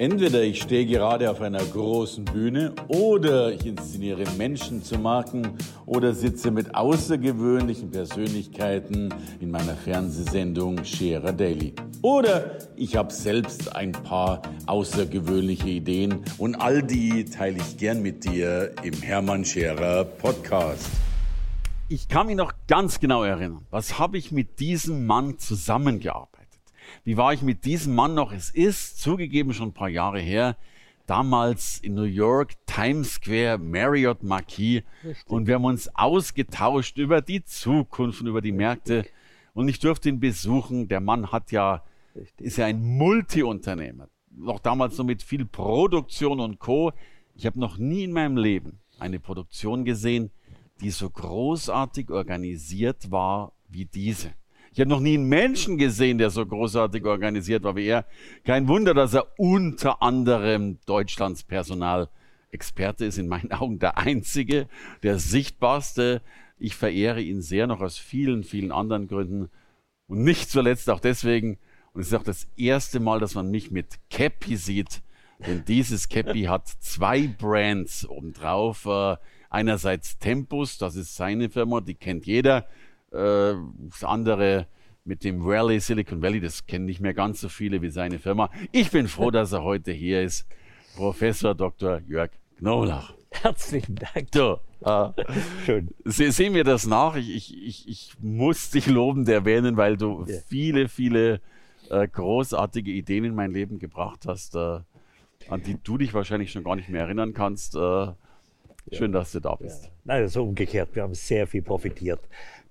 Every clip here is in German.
Entweder ich stehe gerade auf einer großen Bühne oder ich inszeniere Menschen zu Marken oder sitze mit außergewöhnlichen Persönlichkeiten in meiner Fernsehsendung Scherer Daily. Oder ich habe selbst ein paar außergewöhnliche Ideen und all die teile ich gern mit dir im Hermann Scherer Podcast. Ich kann mich noch ganz genau erinnern, was habe ich mit diesem Mann zusammengearbeitet? Wie war ich mit diesem Mann noch? Es ist zugegeben schon ein paar Jahre her, damals in New York, Times Square, Marriott Marquis. Richtig. Und wir haben uns ausgetauscht über die Zukunft und über die Märkte. Und ich durfte ihn besuchen. Der Mann hat ja, Richtig. ist ja ein Multiunternehmer. Noch damals so mit viel Produktion und Co. Ich habe noch nie in meinem Leben eine Produktion gesehen, die so großartig organisiert war wie diese. Ich habe noch nie einen Menschen gesehen, der so großartig organisiert war wie er. Kein Wunder, dass er unter anderem Deutschlands Personalexperte ist, in meinen Augen der einzige, der sichtbarste. Ich verehre ihn sehr noch aus vielen, vielen anderen Gründen. Und nicht zuletzt auch deswegen, und es ist auch das erste Mal, dass man mich mit Cappy sieht, denn dieses Cappy hat zwei Brands obendrauf. Äh, einerseits Tempus, das ist seine Firma, die kennt jeder. Äh, das andere mit dem Valley, Silicon Valley, das kennen nicht mehr ganz so viele wie seine Firma. Ich bin froh, dass er heute hier ist. Professor Dr. Jörg Knoblach. Herzlichen Dank. So, äh, Schön. Se, sehen wir das nach. Ich, ich, ich, ich muss dich lobend erwähnen, weil du ja. viele, viele äh, großartige Ideen in mein Leben gebracht hast, äh, an die du dich wahrscheinlich schon gar nicht mehr erinnern kannst. Äh, schön, dass du da bist. Ja. Nein, so umgekehrt. Wir haben sehr viel profitiert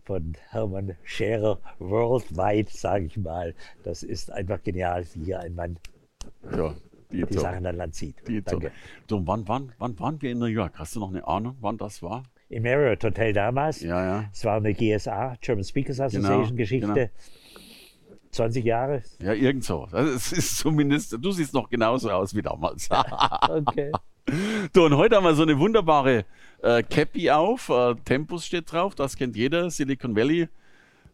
von Hermann Scherer worldwide, sage ich mal. Das ist einfach genial, wie hier ein Mann ja, die, die Sachen an Land zieht. Danke. Du, wann, wann, wann waren wir in New York? Hast du noch eine Ahnung, wann das war? Im Marriott Hotel damals. Ja, ja. Es war eine GSA, German Speakers Association genau, Geschichte. Genau. 20 Jahre? Ja, irgend so. Also es ist zumindest, du siehst noch genauso aus wie damals. okay. So, und heute haben wir so eine wunderbare äh, Cappy auf. Äh, Tempus steht drauf, das kennt jeder. Silicon Valley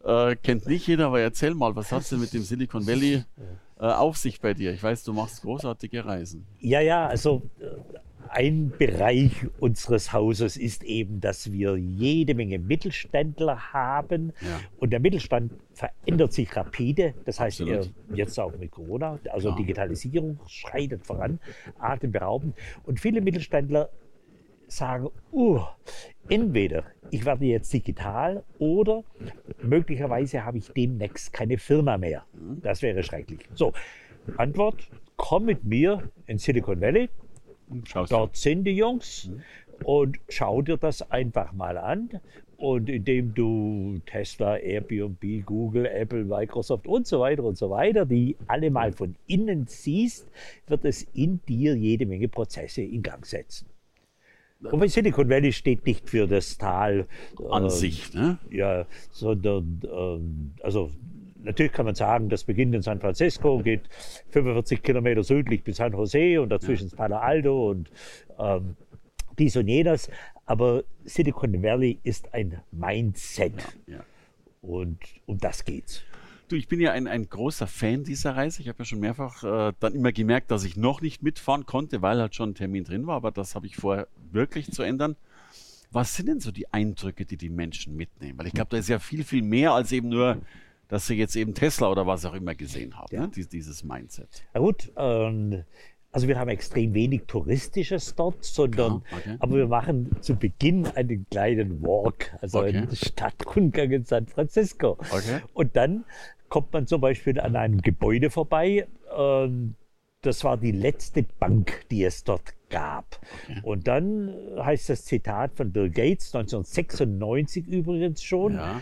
äh, kennt nicht jeder, aber erzähl mal, was hast du mit dem Silicon Valley äh, auf sich bei dir? Ich weiß, du machst großartige Reisen. Ja, ja, also äh, ein Bereich unseres Hauses ist eben, dass wir jede Menge Mittelständler haben. Ja. Und der Mittelstand verändert sich rapide. Das heißt, er, jetzt auch mit Corona, also ja. Digitalisierung schreitet voran, atemberaubend. Und viele Mittelständler sagen, uh, entweder ich werde jetzt digital oder möglicherweise habe ich demnächst keine Firma mehr. Das wäre schrecklich. So, Antwort, komm mit mir in Silicon Valley. Dort sind die Jungs mhm. und schau dir das einfach mal an. Und indem du Tesla, Airbnb, Google, Apple, Microsoft und so weiter und so weiter, die alle mal von innen siehst, wird es in dir jede Menge Prozesse in Gang setzen. Und Silicon Valley steht nicht für das Tal an äh, sich, ne? Ja, sondern äh, also natürlich kann man sagen, das beginnt in San Francisco, geht 45 Kilometer südlich bis San Jose und dazwischen ja. Palo Alto und ähm, dies und jenes. Aber Silicon Valley ist ein Mindset. Ja, ja. Und um das geht's. Du, ich bin ja ein, ein großer Fan dieser Reise. Ich habe ja schon mehrfach äh, dann immer gemerkt, dass ich noch nicht mitfahren konnte, weil halt schon ein Termin drin war. Aber das habe ich vorher wirklich zu ändern. Was sind denn so die Eindrücke, die die Menschen mitnehmen? Weil ich glaube, da ist ja viel, viel mehr als eben nur dass sie jetzt eben Tesla oder was auch immer gesehen haben, ja. ne? Dies, dieses Mindset. Na gut, ähm, also wir haben extrem wenig Touristisches dort, sondern ja, okay. aber wir machen zu Beginn einen kleinen Walk, also okay. einen Stadtrundgang in San Francisco. Okay. Und dann kommt man zum Beispiel an einem Gebäude vorbei. Ähm, das war die letzte Bank, die es dort gab. Okay. Und dann heißt das Zitat von Bill Gates, 1996 übrigens schon, ja.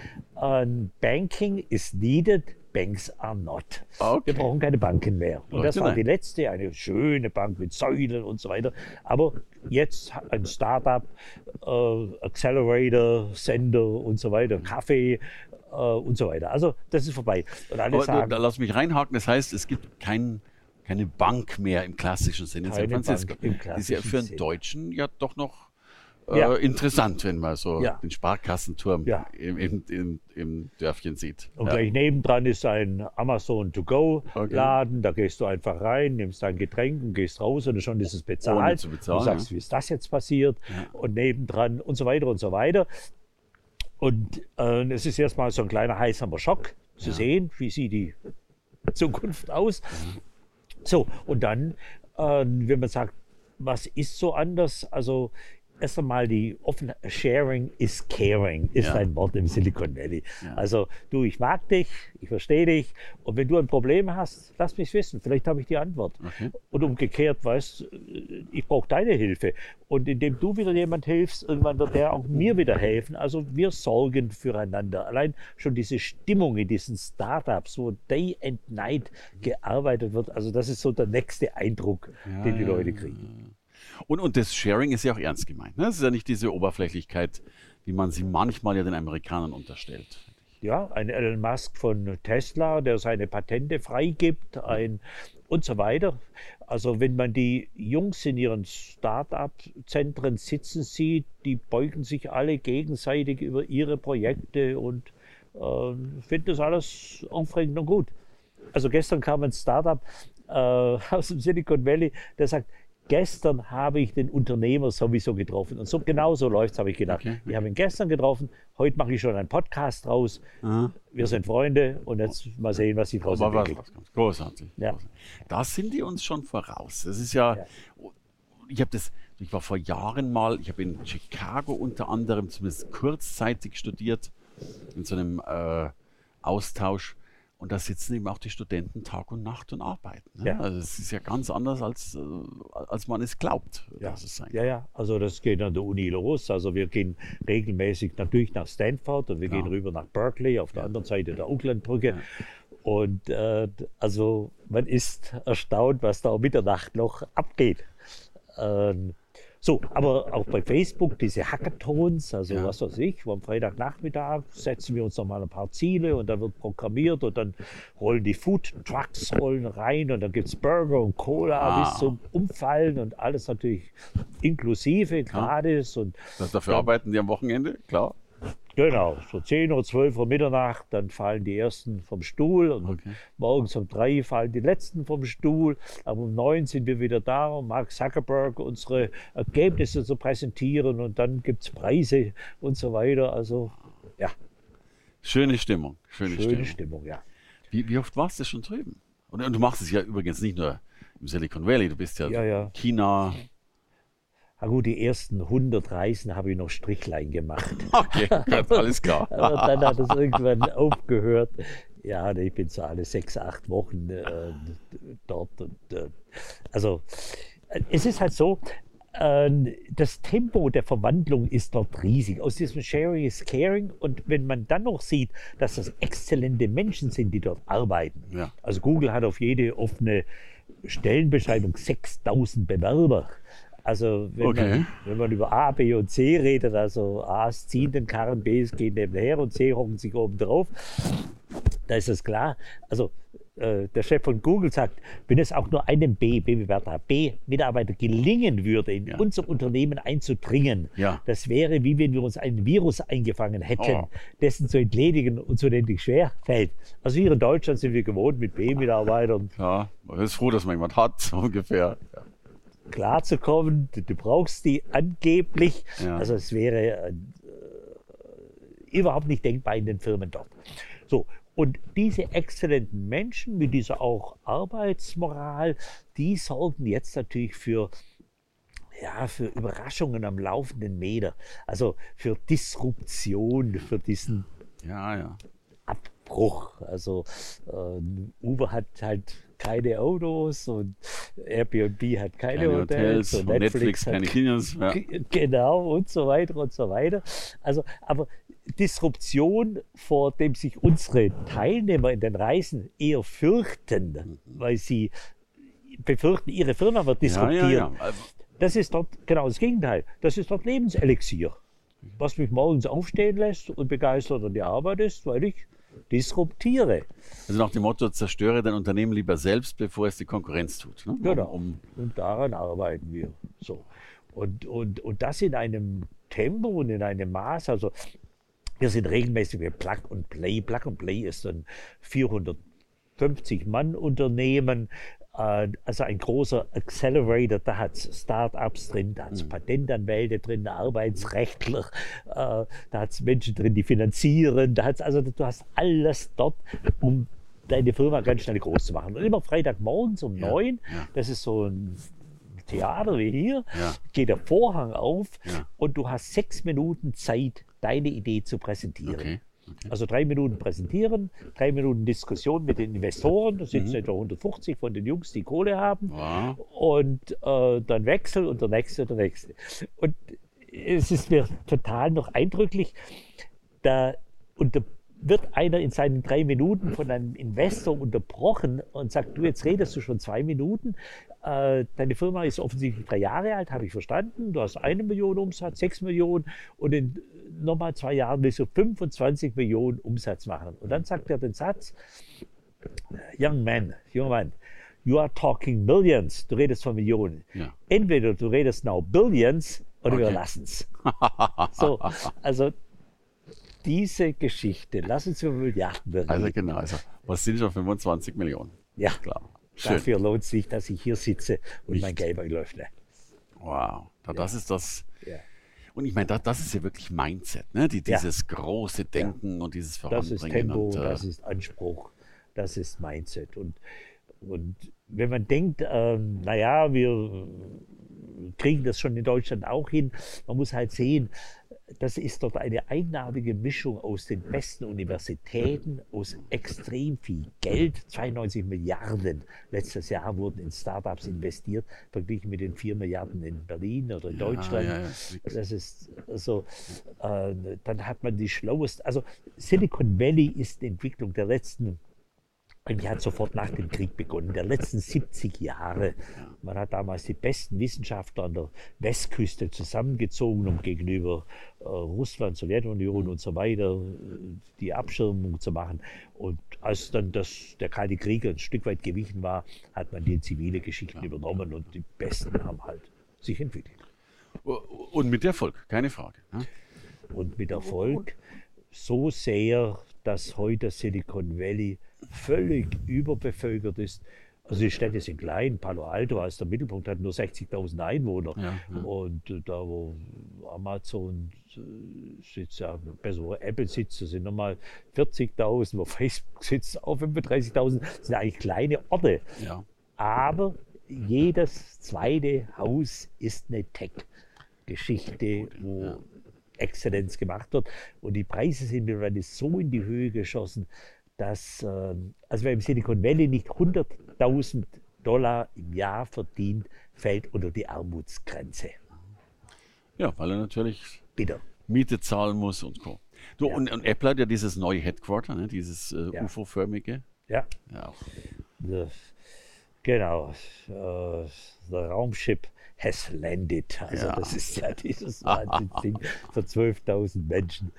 Banking is needed, Banks are not. Okay. Wir brauchen keine Banken mehr. Und okay, das war die letzte, eine schöne Bank mit Säulen und so weiter. Aber jetzt ein Startup, äh, Accelerator, Sender und so weiter, Kaffee, äh, und so weiter. Also das ist vorbei. Und alle Aber, sagen, da lass mich reinhaken. Das heißt, es gibt keinen keine Bank mehr im klassischen Sinne in San Francisco. Im ist ja für einen Deutschen ja doch noch äh, Ja. interessant, wenn man so Ja. den Sparkassenturm Ja. im, im, im, im Dörfchen sieht. Und ja. gleich nebendran ist ein Amazon to go Okay. Laden. Da gehst du einfach rein, nimmst dein Getränk und gehst raus und schon ist es bezahlt. Ohne bezahlen, Du sagst, wie ist das jetzt passiert? Und nebendran und so weiter und so weiter. Und äh, es ist erstmal so ein kleiner heißer Schock zu sehen, wie sieht die Zukunft aus. So, und dann, äh, wenn man sagt, was ist so anders? Also erst einmal die offen Sharing is caring ist Ja. ein Wort im Silicon Valley. Ja. Also du, ich mag dich, ich verstehe dich und wenn du ein Problem hast, lass mich wissen, vielleicht habe ich die Antwort. Okay. Und umgekehrt, weißt, ich brauche deine Hilfe. Und indem du wieder jemand hilfst, irgendwann wird der auch mir wieder helfen. Also wir sorgen füreinander. Allein schon diese Stimmung in diesen Startups, wo Day and Night gearbeitet wird, also das ist so der nächste Eindruck, den die ja, Leute kriegen. Und, und das Sharing ist ja auch ernst gemeint. Ne? Es ist ja nicht diese Oberflächlichkeit, wie man sie manchmal ja den Amerikanern unterstellt. Ja, ein Elon Musk von Tesla, der seine Patente freigibt, ein und so weiter. Also wenn man die Jungs in ihren Start-up-Zentren sitzen sieht, die beugen sich alle gegenseitig über ihre Projekte und äh, finden das alles aufregend und gut. Also gestern kam ein Startup äh, aus dem Silicon Valley, der sagt, gestern habe ich den Unternehmer sowieso getroffen. Und so genau so läuft es, habe ich gedacht. Okay, Ich habe ihn gestern getroffen, heute mache ich schon einen Podcast draus. Wir sind Freunde und jetzt mal sehen, was sich daraus Aber was entwickelt. rauskommt. Großartig. Ja. Da sind die uns schon voraus. Das ist ja, Ja. ich habe das, ich war vor Jahren mal, ich habe in Chicago unter anderem zumindest kurzzeitig studiert, in so einem äh, Austausch. Und da sitzen eben auch die Studenten Tag und Nacht und arbeiten. Ne? Ja. Also es ist ja ganz anders, als, äh, als man es glaubt, Ja. dass es sein ja, ja, also das geht an der Uni los. Also wir gehen regelmäßig natürlich nach Stanford und wir Klar. gehen rüber nach Berkeley auf der anderen Seite der Oaklandbrücke. Und äh, also man ist erstaunt, was da um Mitternacht noch abgeht. Ähm, so, aber auch bei Facebook diese Hackathons, also Ja. was weiß ich, am Freitagnachmittag setzen wir uns noch mal ein paar Ziele und dann wird programmiert und dann rollen die Food Trucks rollen rein und dann gibt es Burger und Cola Ah. bis zum Umfallen und alles natürlich inklusive, gratis und Das, dafür arbeiten die am Wochenende, klar. Genau, so 10 oder 12 Uhr Mitternacht, dann fallen die ersten vom Stuhl und Okay. morgens um drei fallen die letzten vom Stuhl. Aber um neun sind wir wieder da, um Mark Zuckerberg unsere Ergebnisse zu präsentieren und dann gibt es Preise und so weiter. Also ja, Schöne Stimmung. Schöne, schöne Stimmung. Stimmung, ja. Wie, wie oft warst du schon drüben? Und, und du machst es ja übrigens nicht nur im Silicon Valley, du bist ja, Ja, ja. China. Na gut, die ersten 100 Reisen habe ich noch Strichlein gemacht. Okay, gut, alles klar. Aber dann hat es irgendwann aufgehört. Ja, ich bin so alle sechs, acht Wochen äh, dort. Und, äh, also, äh, es ist halt so, äh, das Tempo der Verwandlung ist dort riesig. Aus diesem Sharing is Caring. Und wenn man dann noch sieht, dass das exzellente Menschen sind, die dort arbeiten. Ja. Also Google hat auf jede offene Stellenbeschreibung 6000 Bewerber. Also wenn, Okay. man, wenn man über A, B und C redet, also A's ziehen den Karren, B's gehen nebenher und C hocken sich oben drauf, da ist es klar. Also äh, der Chef von Google sagt, wenn es auch nur einem B, B-Bewerber, B-Mitarbeiter gelingen würde, in Ja. unser Unternehmen einzudringen, Ja. das wäre, wie wenn wir uns einen Virus eingefangen hätten, Oh. dessen zu entledigen uns unendlich schwer fällt. Also hier in Deutschland sind wir gewohnt, mit B-Mitarbeitern Ja, man ist froh, dass man jemand hat, so ungefähr. Ja. Klarzukommen. Du, du brauchst die angeblich. Ja. Also es wäre äh, überhaupt nicht denkbar in den Firmen dort. So, und diese exzellenten Menschen mit dieser auch Arbeitsmoral, die sorgen jetzt natürlich für ja, für Überraschungen am laufenden Meter, also für Disruption, für diesen ja, ja. Abbruch. Also äh, Uber hat halt keine Autos und Airbnb hat keine, Keine Hotels, Hotels, und Netflix, hat keine Kinos. Ja. Genau und so weiter und so weiter. Also, aber Disruption, vor dem sich unsere Teilnehmer in den Reisen eher Mhm. fürchten, weil sie befürchten, ihre Firma wird disruptiert. ja, ja. Also, Das ist dort genau das Gegenteil. Das ist dort Lebenselixier, was mich morgens aufstehen lässt und begeistert an die Arbeit ist, weil ich disruptiere. Also nach dem Motto, zerstöre dein Unternehmen lieber selbst, bevor es die Konkurrenz tut. Ne? Genau. Um, Und daran arbeiten wir. So. Und, und, und das in einem Tempo und in einem Maß. Also wir sind regelmäßig mit Plug and Play. Plug and Play ist ein 450 Mann Unternehmen, also ein großer Accelerator, da hat es Startups drin, da hat es mhm. Patentanwälte drin, Arbeitsrechtler, äh, da hat es Menschen drin, die finanzieren, da hat's, also du hast alles dort, um deine Firma ganz schnell groß zu machen. Und immer Freitagmorgens um neun, ja. das ist so ein Theater wie hier, ja. geht der Vorhang auf ja. und du hast sechs Minuten Zeit, deine Idee zu präsentieren. Okay. Okay. Also drei Minuten präsentieren, drei Minuten Diskussion mit den Investoren, da sitzen mhm. etwa 150 von den Jungs, die Kohle haben, wow. und äh, dann Wechsel und der nächste, der nächste. Und es ist mir total noch eindrücklich, da und der wird einer in seinen drei Minuten von einem Investor unterbrochen und sagt, du, jetzt redest du schon zwei Minuten. Äh, deine Firma ist offensichtlich drei Jahre alt, habe ich verstanden. Du hast eine Million Umsatz, sechs Millionen und in nochmal zwei Jahren willst du 25 Millionen Umsatz machen. Und dann sagt er den Satz, Young man, junger Mann, you are talking millions. Du redest von Millionen. Ja. Entweder du redest now billions oder okay. wir lassen es. so, also diese Geschichte. Lass uns über Milliarden reden. Also genau, also was sind schon 25 Millionen? Ja, klar. Schön. Dafür lohnt es sich, dass ich hier sitze und Nicht. mein Geld öffne. Wow, das ja. ist das. Ja. Und ich meine, das, das, ist ja wirklich Mindset, ne? Die, dieses ja. große Denken und dieses Voranbringen. Das ist Tempo, und, äh, das ist Anspruch, das ist Mindset. Und, und wenn man denkt, ähm, naja, wir kriegen das schon in Deutschland auch hin, man muss halt sehen, das ist dort eine eigenartige Mischung aus den besten Universitäten, aus extrem viel Geld. 92 Milliarden letztes Jahr wurden in Startups investiert, verglichen mit den 4 Milliarden in Berlin oder in Deutschland. Ja, ja, das ist also, äh, dann hat man die schlaueste, also Silicon Valley ist die Entwicklung der letzten eigentlich hat sofort nach dem Krieg begonnen, der letzten 70 Jahre. Man hat damals die besten Wissenschaftler an der Westküste zusammengezogen, um gegenüber äh, Russland, Sowjetunion und so weiter äh, die Abschirmung zu machen. Und als dann das, der Kalte Krieg ein Stück weit gewichen war, hat man die zivile Geschichten übernommen und die Besten haben halt sich entwickelt. Und mit Erfolg, keine Frage. Ne? Und mit Erfolg so sehr, dass heute Silicon Valley völlig überbevölkert ist. Also die Städte sind klein, Palo Alto als der Mittelpunkt hat nur 60.000 Einwohner. Ja, ja. Und äh, da, wo Amazon äh, sitzt, ja, besser wo Apple sitzt, da sind nochmal 40.000, wo Facebook sitzt, auch 35.000. Das sind eigentlich kleine Orte. Ja. Aber jedes zweite Haus ist eine Tech-Geschichte, wo Exzellenz gemacht wird. Und die Preise sind mittlerweile so in die Höhe geschossen, dass, ähm, also wer im Silicon Valley nicht 100.000 Dollar im Jahr verdient, fällt unter die Armutsgrenze. Ja, weil er natürlich Bitte. Miete zahlen muss und so. Du, ja. und, und, Apple hat ja dieses neue Headquarter, ne, dieses äh, ja. UFO-förmige. Ja. ja. Das, genau. Äh, der Raumschiff has landed. Also ja. das ist ja dieses Wahnsinnsding für 12.000 Menschen.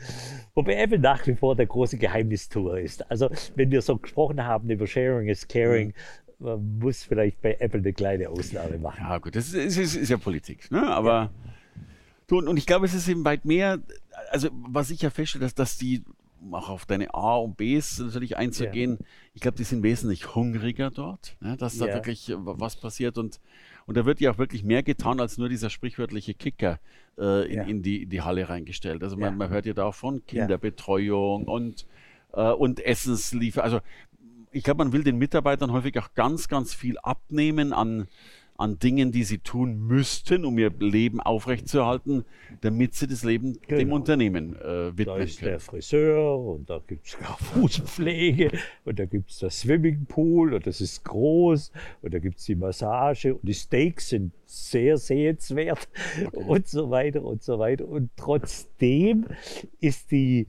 Wobei Apple nach wie vor der große Geheimnistour ist. Also wenn wir so gesprochen haben über Sharing is Caring, mhm. man muss vielleicht bei Apple eine kleine Ausnahme machen. Ja gut, das ist, ist, ist ja Politik. Ne? Aber ja. Du, und ich glaube, es ist eben weit mehr, also was ich ja feststelle, dass, dass die auch auf deine A und Bs natürlich einzugehen. Ja. Ich glaube, die sind wesentlich hungriger dort, ne, dass da ja. wirklich äh, was passiert und und da wird ja auch wirklich mehr getan als nur dieser sprichwörtliche Kicker äh, in, ja. in, die, in, die, Halle reingestellt. Also man, ja. man, hört ja da auch von Kinderbetreuung und, äh, und Essensliefer. Also ich glaube, man will den Mitarbeitern häufig auch ganz, ganz viel abnehmen an an Dingen, die sie tun müssten, um ihr Leben aufrechtzuerhalten, damit sie das Leben genau. dem Unternehmen äh, widmen Da ist können. der Friseur und da gibt es Fußpflege und da gibt es das Swimmingpool und das ist groß und da gibt es die Massage und die Steaks sind sehr sehenswert okay. und so weiter und so weiter. Und trotzdem ist die,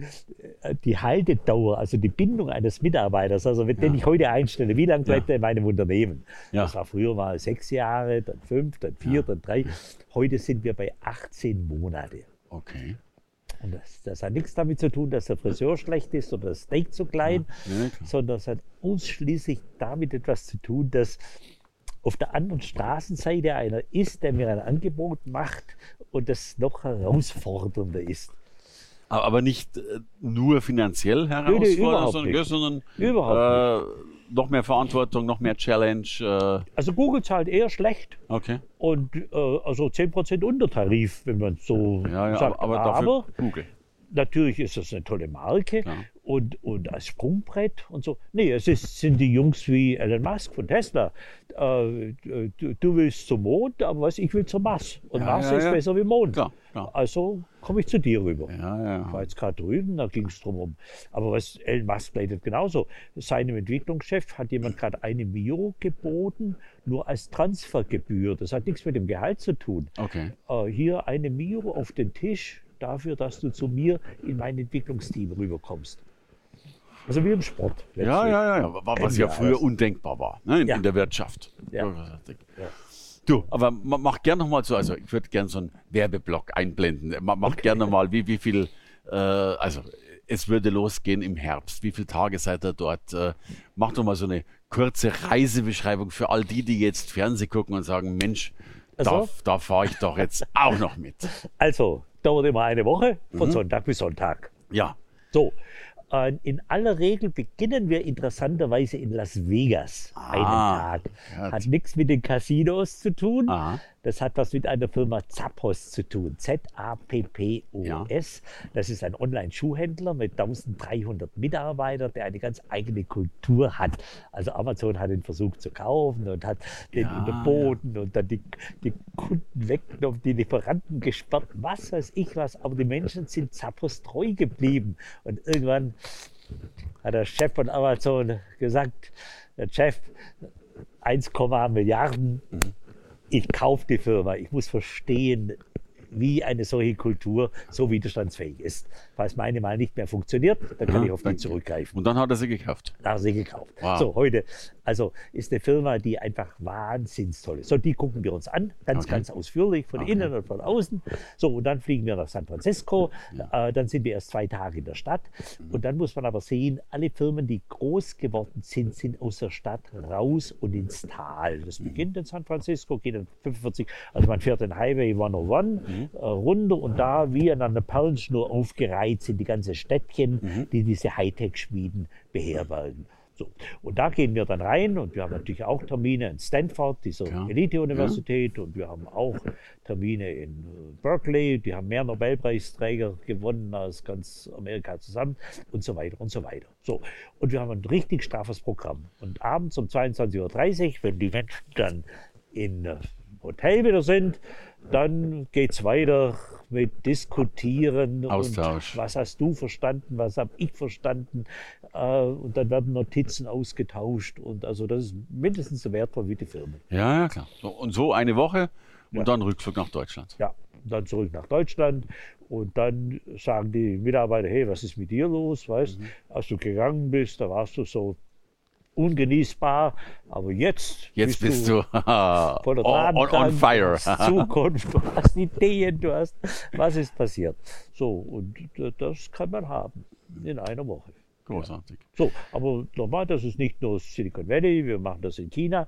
äh, die Haltedauer, also die Bindung eines Mitarbeiters, also wenn ja. den ich heute einstelle, wie lange bleibt ja. er in meinem Unternehmen? Ja. Das war früher mal sechs Jahre, dann fünf, dann vier, dann drei. Heute sind wir bei 18 Monate. Okay. Und das, das, hat nichts damit zu tun, dass der Friseur schlecht ist oder das Steak zu klein, sondern es hat ausschließlich damit etwas zu tun, dass auf der anderen Straßenseite einer ist, der mir ein Angebot macht und das noch herausfordernder ist. Aber nicht äh, nur finanziell herausfordernd, sondern, ja, sondern überhaupt äh, noch mehr Verantwortung, noch mehr Challenge. Äh. Also Google zahlt eher schlecht. Okay. Und äh, also 10% Untertarif, wenn man so ja, ja, sagt. Aber, aber dafür aber Google. Natürlich ist das eine tolle Marke und, und als Sprungbrett und so. Nee, es ist, sind die Jungs wie Elon Musk von Tesla. Äh, du, du, willst zum Mond, aber was, ich will zum Mars. Und ja, Mars ja, ist ja. besser wie Mond. Klar, klar. Also komme ich zu dir rüber. Ich war jetzt gerade drüben, da ging es drum um. Aber was Elon Musk leidet genauso. Seinem Entwicklungschef hat jemand gerade eine Mio geboten, nur als Transfergebühr. Das hat nichts mit dem Gehalt zu tun. Okay. Äh, hier eine Mio auf den Tisch dafür, dass du zu mir in mein Entwicklungsteam rüberkommst. Also wie im Sport. Ja, ja, ja, was ja früher undenkbar war ne, in, ja. in, der Wirtschaft. Ja. Ja. Du, aber mach gerne nochmal so, also ich würde gerne so einen Werbeblock einblenden. Mach okay. gerne mal, wie, wie viel, äh, also es würde losgehen im Herbst. Wie viele Tage seid ihr dort? Äh, mach doch mal so eine kurze Reisebeschreibung für all die, die jetzt Fernsehen gucken und sagen, Mensch, also? da, da fahre ich doch jetzt auch noch mit. Also, dauert immer eine Woche, von mhm. Sonntag bis Sonntag. Ja. So, äh, in aller Regel beginnen wir interessanterweise in Las Vegas ah, einen Tag. Hat nichts mit den Casinos zu tun. Aha. Das hat was mit einer Firma Zappos zu tun. Z-A-P-P-O-S. Ja. Das ist ein Online-Schuhhändler mit 1300 Mitarbeitern, der eine ganz eigene Kultur hat. Also Amazon hat ihn versucht zu kaufen und hat den ja, unterboten ja. und dann die, die Kunden weggenommen, die Lieferanten gesperrt, was weiß ich was. Aber die Menschen sind Zappos treu geblieben. Und irgendwann hat der Chef von Amazon gesagt, der Chef, 1, Milliarden. Mhm ich kaufe die Firma, ich muss verstehen, wie eine solche Kultur so widerstandsfähig ist. Falls meine mal nicht mehr funktioniert, dann kann ja, ich auf die zurückgreifen. Und dann hat er sie gekauft. Dann hat er sie gekauft. Wow. So, heute, also ist eine Firma, die einfach wahnsinnig toll ist. So, die gucken wir uns an, ganz, okay. ganz ausführlich, von okay. innen und von außen. So, und dann fliegen wir nach San Francisco. Ja. Äh, dann sind wir erst zwei Tage in der Stadt. Mhm. Und dann muss man aber sehen, alle Firmen, die groß geworden sind, sind aus der Stadt raus und ins Tal. Das mhm. beginnt in San Francisco, geht dann 45, also man fährt den Highway 101 mhm. äh, runter und da wie an einer Perlenschnur aufgereiht sind die ganzen Städtchen, mhm. die diese Hightech-Schmieden beherbergen. So. Und da gehen wir dann rein und wir haben natürlich auch Termine in Stanford, dieser ja. Elite-Universität, ja. und wir haben auch Termine in äh, Berkeley, die haben mehr Nobelpreisträger gewonnen als ganz Amerika zusammen und so weiter und so weiter. So. Und wir haben ein richtig straffes Programm. Und abends um 22.30 Uhr, wenn die Menschen dann in äh, Hotel wieder sind, dann geht es weiter mit Diskutieren. Austausch. Und was hast du verstanden, was habe ich verstanden? Äh, und dann werden Notizen ausgetauscht. Und also das ist mindestens so wertvoll wie die Firmen. Ja, ja, klar. So, und so eine Woche und ja. dann Rückflug nach Deutschland. Ja, dann zurück nach Deutschland. Und dann sagen die Mitarbeiter, hey, was ist mit dir los? Weißt, mhm. als du gegangen bist, da warst du so ungenießbar. Aber jetzt, jetzt bist, du, du voller on, on, on fire. Zukunft, du hast Ideen, du hast, was ist passiert. So, und das kann man haben in einer Woche. Großartig. So, aber nochmal, das ist nicht nur Silicon Valley, wir machen das in China.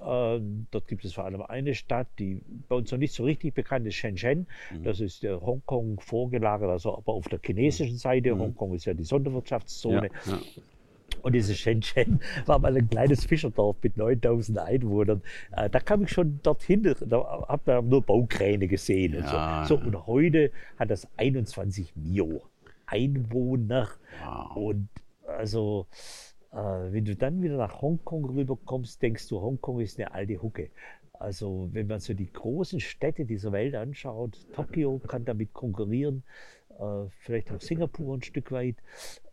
Äh, dort gibt es vor allem eine Stadt, die bei uns noch nicht so richtig bekannt ist, Shenzhen. Mhm. Das ist der Hongkong vorgelagert, also aber auf der chinesischen Seite. Mhm. Hongkong ist ja die Sonderwirtschaftszone. Ja, ja. Und dieses Shenzhen war mal ein kleines Fischerdorf mit 9000 Einwohnern. Äh, da kam ich schon dorthin, da hat man nur Baukräne gesehen. Ja. Und, so. so. und heute hat das 21 Mio Einwohner. Wow. Und also, äh, wenn du dann wieder nach Hongkong rüberkommst, denkst du, Hongkong ist eine alte Hucke. Also, wenn man so die großen Städte dieser Welt anschaut, Tokio kann damit konkurrieren, äh, vielleicht auch Singapur ein Stück weit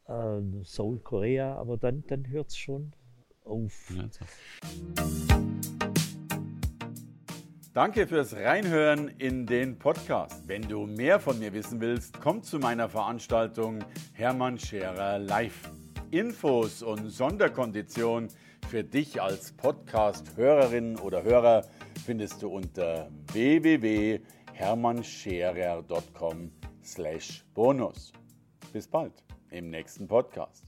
äh, Seoul, Korea, aber dann, dann hört es schon auf. Danke fürs Reinhören in den Podcast. Wenn du mehr von mir wissen willst, komm zu meiner Veranstaltung Hermann Scherer Live. Infos und Sonderkonditionen für dich als Podcast-Hörerin oder Hörer findest du unter www.hermannscherer.com/bonus. Bis bald im nächsten Podcast.